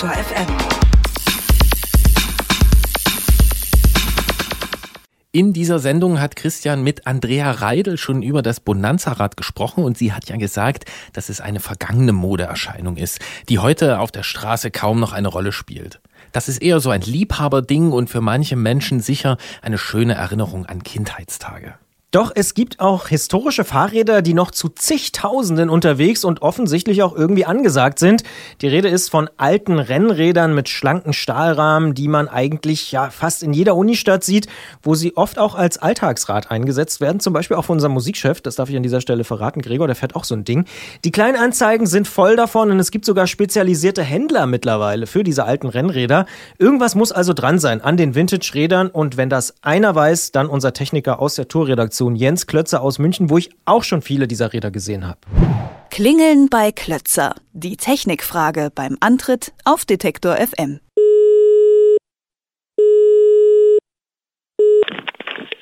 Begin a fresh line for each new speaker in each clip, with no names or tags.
Detektor FM.
In dieser Sendung hat Christian mit Andrea Reidel schon über das Bonanza-Rad gesprochen und sie hat ja gesagt, dass es eine vergangene Modeerscheinung ist, die heute auf der Straße kaum noch eine Rolle spielt. Das ist eher so ein Liebhaberding und für manche Menschen sicher eine schöne Erinnerung an Kindheitstage.
Doch es gibt auch historische Fahrräder, die noch zu zigtausenden unterwegs und offensichtlich auch irgendwie angesagt sind. Die Rede ist von alten Rennrädern mit schlanken Stahlrahmen, die man eigentlich ja fast in jeder Unistadt sieht, wo sie oft auch als Alltagsrad eingesetzt werden. Zum Beispiel auch von unserem Musikchef, das darf ich an dieser Stelle verraten. Gregor, der fährt auch so ein Ding. Die kleinen Anzeigen sind voll davon und es gibt sogar spezialisierte Händler mittlerweile für diese alten Rennräder. Irgendwas muss also dran sein an den Vintage-Rädern und wenn das einer weiß, dann unser Techniker aus der Tourredaktion Redaktion Jens Klötzer aus München, wo ich auch schon viele dieser Räder gesehen habe.
Klingeln bei Klötzer. Die Technikfrage beim Antritt auf Detektor FM.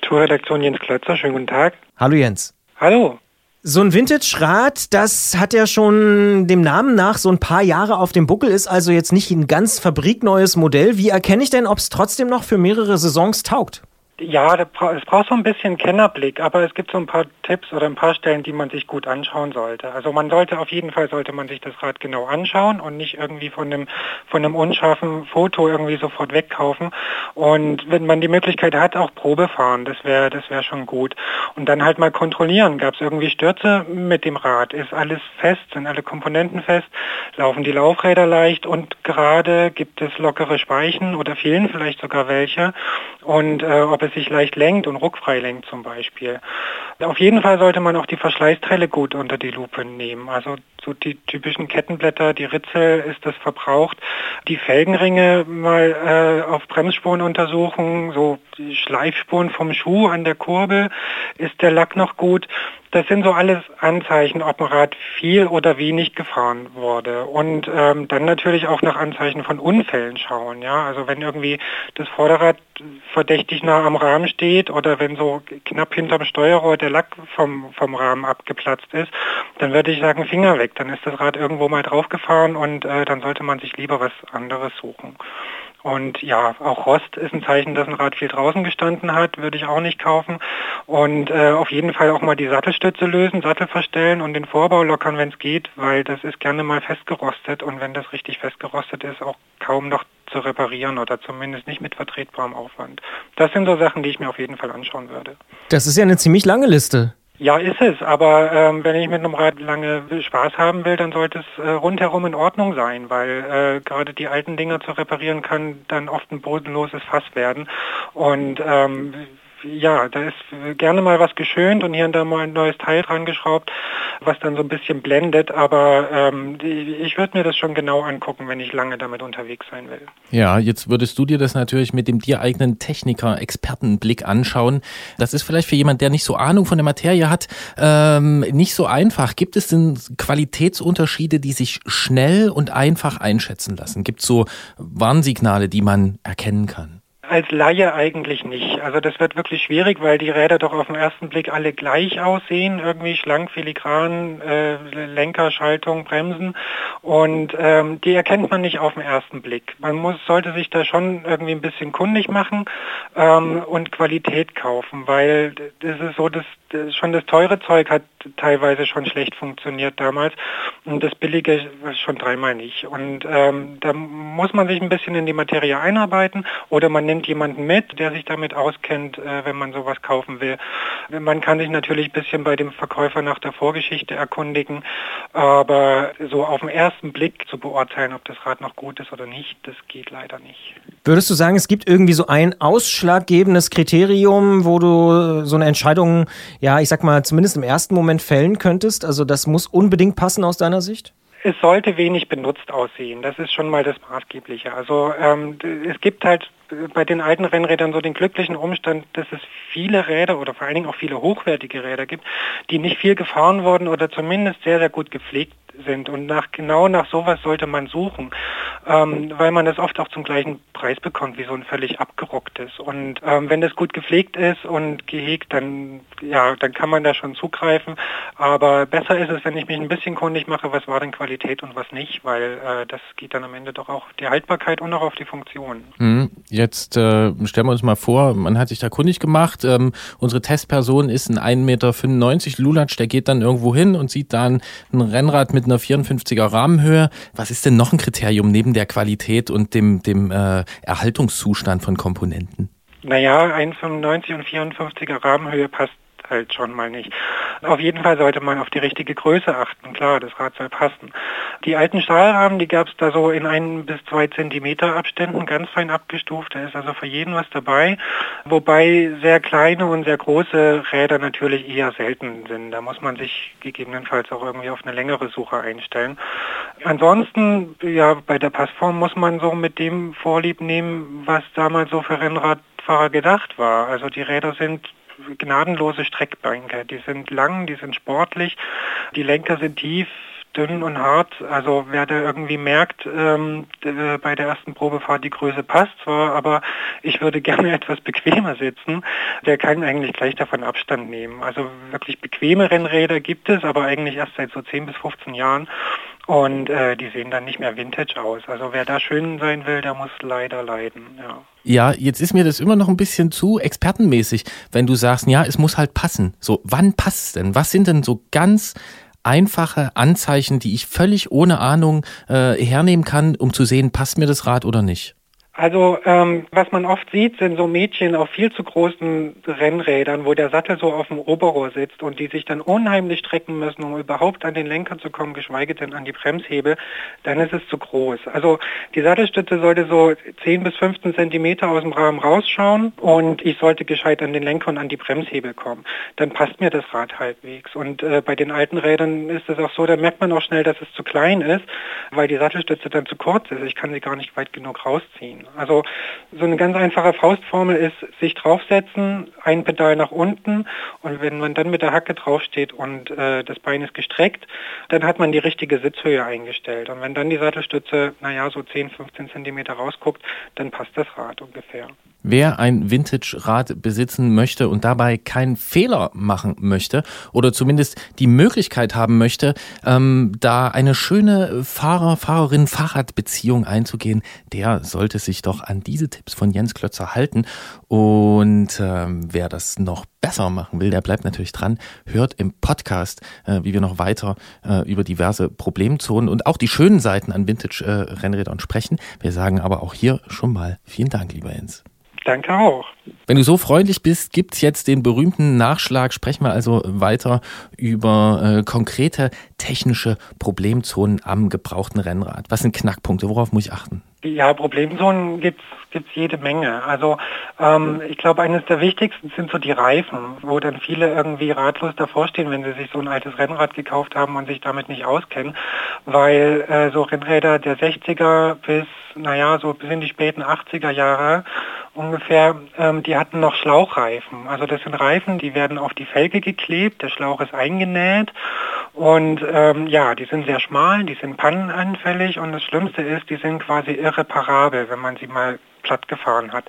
Tourredaktion Jens Klötzer, schönen guten Tag.
Hallo Jens.
Hallo.
So ein Vintage-Rad, das hat ja schon dem Namen nach so ein paar Jahre auf dem Buckel, ist also jetzt nicht ein ganz fabrikneues Modell. Wie erkenne ich denn, ob es trotzdem noch für mehrere Saisons taugt?
Ja, es braucht so ein bisschen Kennerblick, aber es gibt so ein paar Tipps oder ein paar Stellen, die man sich gut anschauen sollte. Also man sollte auf jeden Fall sollte man sich das Rad genau anschauen und nicht irgendwie von einem von einem unscharfen Foto irgendwie sofort wegkaufen. Und wenn man die Möglichkeit hat, auch Probe fahren, das wäre das wäre schon gut. Und dann halt mal kontrollieren, gab es irgendwie Stürze mit dem Rad? Ist alles fest? Sind alle Komponenten fest? Laufen die Laufräder leicht und gerade gibt es lockere Speichen oder fehlen vielleicht sogar welche? Und äh, ob es es sich leicht lenkt und ruckfrei lenkt zum Beispiel. Auf jeden Fall sollte man auch die Verschleißteile gut unter die Lupe nehmen. Also so die typischen Kettenblätter, die Ritze, ist das verbraucht. Die Felgenringe mal äh, auf Bremsspuren untersuchen, so die Schleifspuren vom Schuh an der Kurbel, ist der Lack noch gut. Das sind so alles Anzeichen, ob ein Rad viel oder wenig gefahren wurde. Und ähm, dann natürlich auch nach Anzeichen von Unfällen schauen. Ja, also wenn irgendwie das Vorderrad verdächtig nah am Rahmen steht oder wenn so knapp hinterm Steuerrohr der Lack vom, vom Rahmen abgeplatzt ist, dann würde ich sagen Finger weg. Dann ist das Rad irgendwo mal draufgefahren und äh, dann sollte man sich lieber was anderes suchen. Und ja, auch Rost ist ein Zeichen, dass ein Rad viel draußen gestanden hat, würde ich auch nicht kaufen. Und äh, auf jeden Fall auch mal die Sattelstütze lösen, Sattel verstellen und den Vorbau lockern, wenn es geht, weil das ist gerne mal festgerostet und wenn das richtig festgerostet ist, auch kaum noch zu reparieren oder zumindest nicht mit vertretbarem Aufwand. Das sind so Sachen, die ich mir auf jeden Fall anschauen würde.
Das ist ja eine ziemlich lange Liste.
Ja, ist es, aber ähm, wenn ich mit einem Rad lange Spaß haben will, dann sollte es äh, rundherum in Ordnung sein, weil äh, gerade die alten Dinger zu reparieren kann dann oft ein bodenloses Fass werden. Und ähm, ja, da ist gerne mal was geschönt und hier und da mal ein neues Teil dran geschraubt, was dann so ein bisschen blendet, aber ähm, ich würde mir das schon genau angucken, wenn ich lange damit unterwegs sein will.
Ja, jetzt würdest du dir das natürlich mit dem dir eigenen Techniker-Expertenblick anschauen. Das ist vielleicht für jemand, der nicht so Ahnung von der Materie hat, ähm, nicht so einfach. Gibt es denn Qualitätsunterschiede, die sich schnell und einfach einschätzen lassen? Gibt es so Warnsignale, die man erkennen kann?
Als Laie eigentlich nicht. Also das wird wirklich schwierig, weil die Räder doch auf den ersten Blick alle gleich aussehen, irgendwie schlank, filigran, äh, Lenker, Schaltung, Bremsen und ähm, die erkennt man nicht auf den ersten Blick. Man muss, sollte sich da schon irgendwie ein bisschen kundig machen ähm, und Qualität kaufen, weil das ist so, dass das, schon das teure Zeug hat teilweise schon schlecht funktioniert damals und das billige schon dreimal nicht. Und ähm, da muss man sich ein bisschen in die Materie einarbeiten oder man nimmt jemanden mit, der sich damit auskennt, äh, wenn man sowas kaufen will. Man kann sich natürlich ein bisschen bei dem Verkäufer nach der Vorgeschichte erkundigen, aber so auf den ersten Blick zu beurteilen, ob das Rad noch gut ist oder nicht, das geht leider nicht.
Würdest du sagen, es gibt irgendwie so ein ausschlaggebendes Kriterium, wo du so eine Entscheidung ja, ich sag mal, zumindest im ersten Moment fällen könntest? Also das muss unbedingt passen aus deiner Sicht?
Es sollte wenig benutzt aussehen. Das ist schon mal das Maßgebliche. Also ähm, es gibt halt bei den alten Rennrädern so den glücklichen Umstand, dass es viele Räder oder vor allen Dingen auch viele hochwertige Räder gibt, die nicht viel gefahren wurden oder zumindest sehr, sehr gut gepflegt sind. Und nach genau nach sowas sollte man suchen, ähm, weil man das oft auch zum gleichen Preis bekommt wie so ein völlig abgerocktes. Und ähm, wenn das gut gepflegt ist und gehegt, dann ja, dann kann man da schon zugreifen. Aber besser ist es, wenn ich mich ein bisschen kundig mache, was war denn Qualität und was nicht, weil äh, das geht dann am Ende doch auch die Haltbarkeit und auch auf die Funktion.
Hm, jetzt äh, stellen wir uns mal vor, man hat sich da kundig gemacht. Ähm, unsere Testperson ist ein 1,95 Meter Lulatsch, der geht dann irgendwo hin und sieht dann ein Rennrad mit einer 54er Rahmenhöhe. Was ist denn noch ein Kriterium neben der Qualität und dem, dem äh, Erhaltungszustand von Komponenten?
Naja, 1,95 und 54er Rahmenhöhe passt halt schon mal nicht. Auf jeden Fall sollte man auf die richtige Größe achten. Klar, das Rad soll passen. Die alten Stahlrahmen, die gab es da so in ein bis zwei Zentimeter Abständen, ganz fein abgestuft. Da ist also für jeden was dabei. Wobei sehr kleine und sehr große Räder natürlich eher selten sind. Da muss man sich gegebenenfalls auch irgendwie auf eine längere Suche einstellen. Ansonsten, ja, bei der Passform muss man so mit dem Vorlieb nehmen, was damals so für Rennradfahrer gedacht war. Also die Räder sind gnadenlose Streckbänke. Die sind lang, die sind sportlich, die Lenker sind tief, dünn und hart. Also wer da irgendwie merkt, ähm, bei der ersten Probefahrt die Größe passt zwar, aber ich würde gerne etwas bequemer sitzen, der kann eigentlich gleich davon Abstand nehmen. Also wirklich bequeme Rennräder gibt es, aber eigentlich erst seit so 10 bis 15 Jahren. Und äh, die sehen dann nicht mehr Vintage aus. Also wer da schön sein will, der muss leider leiden. Ja.
Ja, jetzt ist mir das immer noch ein bisschen zu expertenmäßig, wenn du sagst, ja, es muss halt passen. So, wann passt es denn? Was sind denn so ganz einfache Anzeichen, die ich völlig ohne Ahnung äh, hernehmen kann, um zu sehen, passt mir das Rad oder nicht?
Also ähm, was man oft sieht, sind so Mädchen auf viel zu großen Rennrädern, wo der Sattel so auf dem Oberrohr sitzt und die sich dann unheimlich strecken müssen, um überhaupt an den Lenker zu kommen, geschweige denn an die Bremshebel, dann ist es zu groß. Also die Sattelstütze sollte so 10 bis 15 Zentimeter aus dem Rahmen rausschauen und ich sollte gescheit an den Lenker und an die Bremshebel kommen. Dann passt mir das Rad halbwegs. Und äh, bei den alten Rädern ist es auch so, da merkt man auch schnell, dass es zu klein ist, weil die Sattelstütze dann zu kurz ist. Ich kann sie gar nicht weit genug rausziehen. Also so eine ganz einfache Faustformel ist, sich draufsetzen, ein Pedal nach unten und wenn man dann mit der Hacke draufsteht und äh, das Bein ist gestreckt, dann hat man die richtige Sitzhöhe eingestellt. Und wenn dann die Sattelstütze, naja, so 10, 15 Zentimeter rausguckt, dann passt das Rad ungefähr.
Wer ein Vintage-Rad besitzen möchte und dabei keinen Fehler machen möchte oder zumindest die Möglichkeit haben möchte, ähm, da eine schöne Fahrer, Fahrerin, Fahrradbeziehung einzugehen, der sollte sich doch an diese Tipps von Jens Klötzer halten. Und ähm, wer das noch besser machen will, der bleibt natürlich dran, hört im Podcast, äh, wie wir noch weiter äh, über diverse Problemzonen und auch die schönen Seiten an Vintage-Rennrädern äh, sprechen. Wir sagen aber auch hier schon mal vielen Dank, lieber Jens.
Danke auch.
Wenn du so freundlich bist, gibt's jetzt den berühmten Nachschlag. Sprechen wir also weiter über äh, konkrete technische Problemzonen am gebrauchten Rennrad. Was sind Knackpunkte? Worauf muss ich achten?
Ja, Problemzonen gibt's gibt's jede Menge. Also ähm, ich glaube, eines der wichtigsten sind so die Reifen, wo dann viele irgendwie ratlos davor stehen, wenn sie sich so ein altes Rennrad gekauft haben und sich damit nicht auskennen, weil äh, so Rennräder der 60er bis, naja, so bis in die späten 80er Jahre ungefähr, ähm, die hatten noch Schlauchreifen. Also das sind Reifen, die werden auf die Felge geklebt, der Schlauch ist eingenäht und ähm, ja, die sind sehr schmal, die sind pannenanfällig und das Schlimmste ist, die sind quasi irreparabel, wenn man sie mal platt gefahren hat.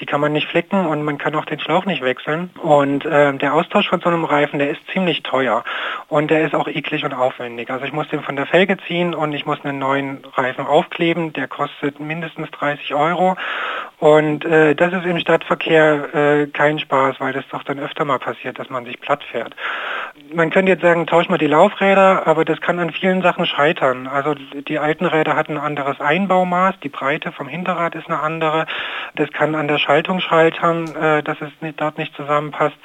Die kann man nicht flicken und man kann auch den Schlauch nicht wechseln. Und äh, der Austausch von so einem Reifen, der ist ziemlich teuer und der ist auch eklig und aufwendig. Also ich muss den von der Felge ziehen und ich muss einen neuen Reifen aufkleben. Der kostet mindestens 30 Euro. Und äh, das ist im Stadtverkehr äh, kein Spaß, weil das doch dann öfter mal passiert, dass man sich platt fährt. Man könnte jetzt sagen, tausch mal die Laufräder, aber das kann an vielen Sachen scheitern. Also die alten Räder hatten ein anderes Einbaumaß, die Breite vom Hinterrad ist eine andere. Das kann an der Schaltung scheitern, äh, dass es nicht, dort nicht zusammenpasst.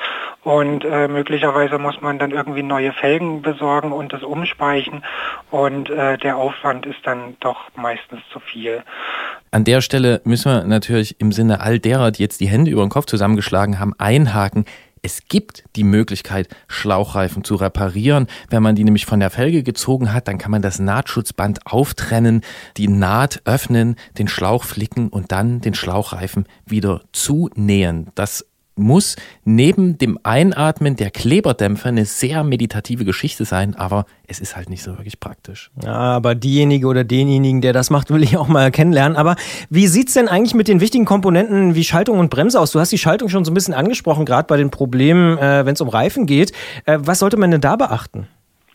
Und äh, möglicherweise muss man dann irgendwie neue Felgen besorgen und das umspeichen. Und äh, der Aufwand ist dann doch meistens zu viel.
An der Stelle müssen wir natürlich im Sinne all derer, die jetzt die Hände über den Kopf zusammengeschlagen haben, einhaken Es gibt die Möglichkeit, Schlauchreifen zu reparieren. Wenn man die nämlich von der Felge gezogen hat, dann kann man das Nahtschutzband auftrennen, die Naht öffnen, den Schlauch flicken und dann den Schlauchreifen wieder zunähen. Das muss neben dem Einatmen der Kleberdämpfer eine sehr meditative Geschichte sein, aber es ist halt nicht so wirklich praktisch.
Ja, aber diejenige oder denjenigen, der das macht, will ich auch mal kennenlernen. Aber wie sieht's denn eigentlich mit den wichtigen Komponenten wie Schaltung und Bremse aus? Du hast die Schaltung schon so ein bisschen angesprochen, gerade bei den Problemen, äh, wenn es um Reifen geht. Äh, was sollte man denn da beachten?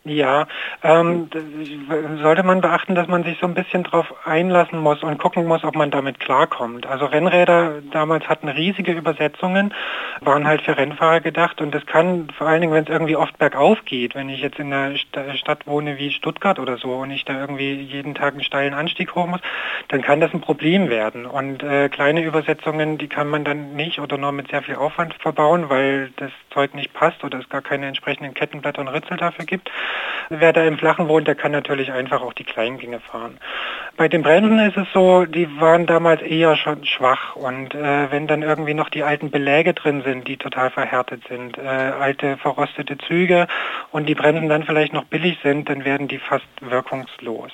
Ja, ähm, sollte man beachten, dass man sich so ein bisschen darauf einlassen muss und gucken muss, ob man damit klarkommt. Also Rennräder damals hatten riesige Übersetzungen, waren halt für Rennfahrer gedacht und das kann vor allen Dingen, wenn es irgendwie oft bergauf geht, wenn ich jetzt in einer Stadt wohne wie Stuttgart oder so und ich da irgendwie jeden Tag einen steilen Anstieg hoch muss, dann kann das ein Problem werden. Und äh, kleine Übersetzungen, die kann man dann nicht oder nur mit sehr viel Aufwand verbauen, weil das Zeug nicht passt oder es gar keine entsprechenden Kettenblätter und Ritzel dafür gibt. Wer da im Flachen wohnt, der kann natürlich einfach auch die Kleingänge fahren. Bei den Bremsen ist es so, die waren damals eher schon schwach und äh, wenn dann irgendwie noch die alten Beläge drin sind, die total verhärtet sind, äh, alte verrostete Züge und die Bremsen dann vielleicht noch billig sind, dann werden die fast wirkungslos.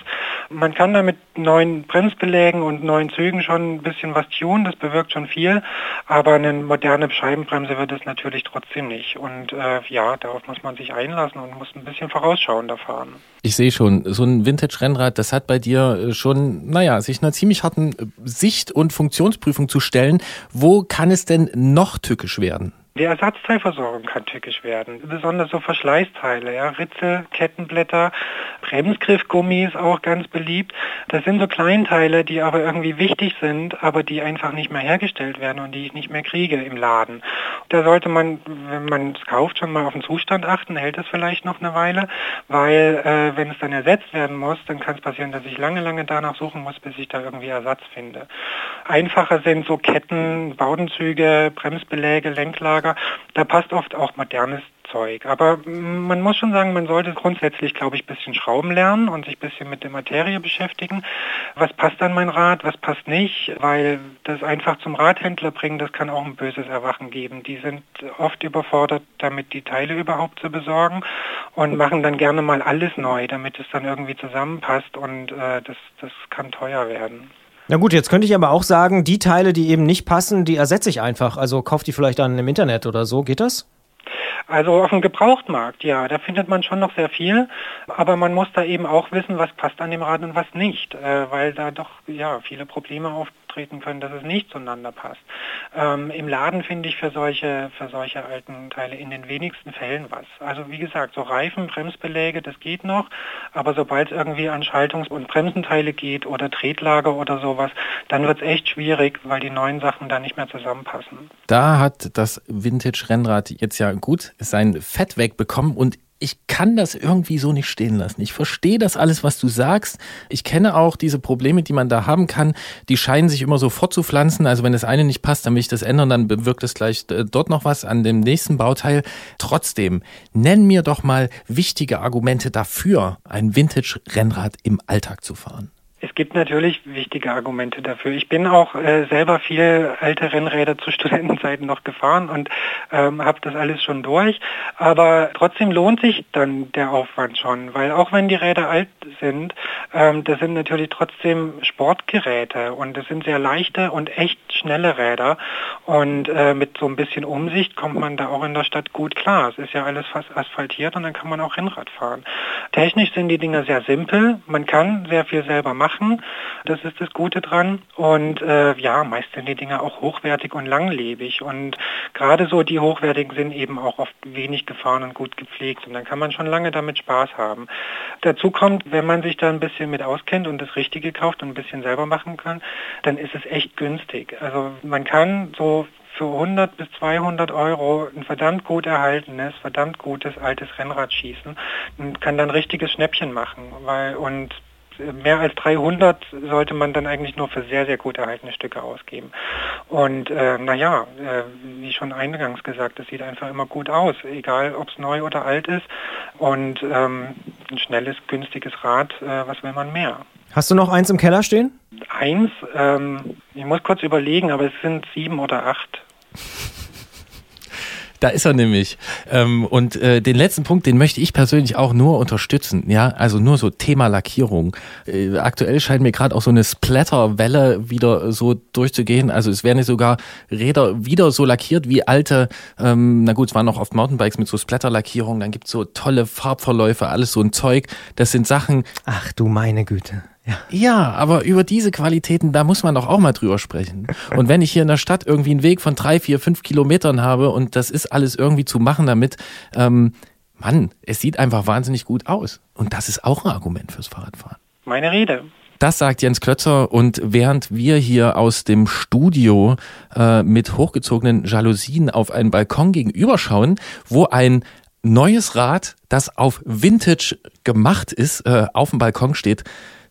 Man kann da mit neuen Bremsbelägen und neuen Zügen schon ein bisschen was tun, das bewirkt schon viel, aber eine moderne Scheibenbremse wird es natürlich trotzdem nicht. Und äh, ja, darauf muss man sich einlassen und muss ein bisschen vorausschauender fahren.
Ich sehe schon, so ein Vintage-Rennrad, das hat bei dir äh, schon, naja, sich einer ziemlich harten äh, Sicht- und Funktionsprüfung zu stellen. Wo kann es denn noch tückisch werden?
Die Ersatzteilversorgung kann tückisch werden, besonders so Verschleißteile, ja, Ritzel, Kettenblätter, Bremsgriffgummi ist auch ganz beliebt. Das sind so Kleinteile, die aber irgendwie wichtig sind, aber die einfach nicht mehr hergestellt werden und die ich nicht mehr kriege im Laden. Da sollte man, wenn man es kauft, schon mal auf den Zustand achten, hält es vielleicht noch eine Weile, weil äh, wenn es dann ersetzt werden muss, dann kann es passieren, dass ich lange, lange danach suchen muss, bis ich da irgendwie Ersatz finde. Einfacher sind so Ketten, Baudenzüge, Bremsbeläge, Lenklager, Lager. Da passt oft auch modernes Zeug. Aber man muss schon sagen, man sollte grundsätzlich, glaube ich, ein bisschen schrauben lernen und sich ein bisschen mit der Materie beschäftigen. Was passt an mein Rad, was passt nicht, weil das einfach zum Radhändler bringen, das kann auch ein böses Erwachen geben. Die sind oft überfordert, damit die Teile überhaupt zu besorgen und machen dann gerne mal alles neu, damit es dann irgendwie zusammenpasst und äh, das, das kann teuer werden.
Na gut, jetzt könnte ich aber auch sagen, die Teile, die eben nicht passen, die ersetze ich einfach. Also kauft die vielleicht dann im Internet oder so. Geht das?
Also auf dem Gebrauchtmarkt, ja, da findet man schon noch sehr viel, aber man muss da eben auch wissen, was passt an dem Rad und was nicht, äh, weil da doch ja viele Probleme auftreten können, dass es nicht zueinander passt. Ähm, Im Laden finde ich für solche, für solche alten Teile in den wenigsten Fällen was. Also wie gesagt, so Reifen, Bremsbeläge, das geht noch, aber sobald es irgendwie an Schaltungs- und Bremsenteile geht oder Tretlager oder sowas, dann wird es echt schwierig, weil die neuen Sachen da nicht mehr zusammenpassen.
Da hat das Vintage-Rennrad jetzt ja gut sein Fett wegbekommen und ich kann das irgendwie so nicht stehen lassen. Ich verstehe das alles, was du sagst. Ich kenne auch diese Probleme, die man da haben kann. Die scheinen sich immer so fortzupflanzen. Also wenn das eine nicht passt, dann will ich das ändern, dann bewirkt es gleich äh, dort noch was an dem nächsten Bauteil. Trotzdem, nenn mir doch mal wichtige Argumente dafür, ein Vintage-Rennrad im Alltag zu fahren.
Es gibt natürlich wichtige Argumente dafür. Ich bin auch äh, selber viel alte Rennräder zu Studentenzeiten noch gefahren und ähm, habe das alles schon durch. Aber trotzdem lohnt sich dann der Aufwand schon, weil auch wenn die Räder alt sind, ähm, das sind natürlich trotzdem Sportgeräte und das sind sehr leichte und echt schnelle Räder. Und äh, mit so ein bisschen Umsicht kommt man da auch in der Stadt gut klar. Es ist ja alles fast asphaltiert und dann kann man auch Rennrad fahren. Technisch sind die Dinger sehr simpel. Man kann sehr viel selber machen machen. Das ist das Gute dran. Und äh, ja, meist sind die Dinger auch hochwertig und langlebig. Und gerade so die hochwertigen sind eben auch oft wenig gefahren und gut gepflegt. Und dann kann man schon lange damit Spaß haben. Dazu kommt, wenn man sich da ein bisschen mit auskennt und das Richtige kauft und ein bisschen selber machen kann, dann ist es echt günstig. Also man kann so für 100 bis 200 Euro ein verdammt gut erhaltenes, verdammt gutes altes Rennrad schießen und kann dann richtiges Schnäppchen machen, weil und mehr als 300 sollte man dann eigentlich nur für sehr, sehr gut erhaltene Stücke ausgeben. Und äh, naja, äh, wie schon eingangs gesagt, das sieht einfach immer gut aus, egal ob es neu oder alt ist. Und ähm, ein schnelles, günstiges Rad, äh, was will man mehr?
Hast du noch eins im Keller stehen?
Eins, ähm, ich muss kurz überlegen, aber es sind sieben oder acht.
Da ist er nämlich. Ähm, und äh, den letzten Punkt, den möchte ich persönlich auch nur unterstützen. Ja, also nur so Thema Lackierung. Äh, aktuell scheint mir gerade auch so eine Splatterwelle wieder so durchzugehen. Also es werden sogar Räder wieder so lackiert wie alte. Ähm, na gut, es waren noch oft Mountainbikes mit so Splatterlackierung. Dann gibt's so tolle Farbverläufe, alles so ein Zeug. Das sind Sachen.
Ach du meine Güte.
Ja. ja, aber über diese Qualitäten, da muss man doch auch mal drüber sprechen. Und wenn ich hier in der Stadt irgendwie einen Weg von drei, vier, fünf Kilometern habe und das ist alles irgendwie zu machen damit, ähm, Mann, es sieht einfach wahnsinnig gut aus. Und das ist auch ein Argument fürs Fahrradfahren.
Meine Rede.
Das sagt Jens Klötzer und während wir hier aus dem Studio äh, mit hochgezogenen Jalousien auf einen Balkon gegenüberschauen, wo ein neues Rad, das auf Vintage gemacht ist, äh, auf dem Balkon steht,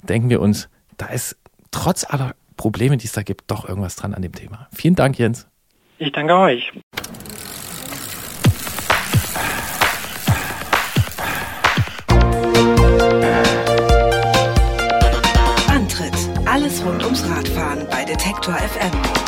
denken wir uns, da ist trotz aller Probleme, die es da gibt, doch irgendwas dran an dem Thema. Vielen Dank, Jens.
Ich danke euch.
Antritt: Alles rund ums Radfahren bei Detektor FM.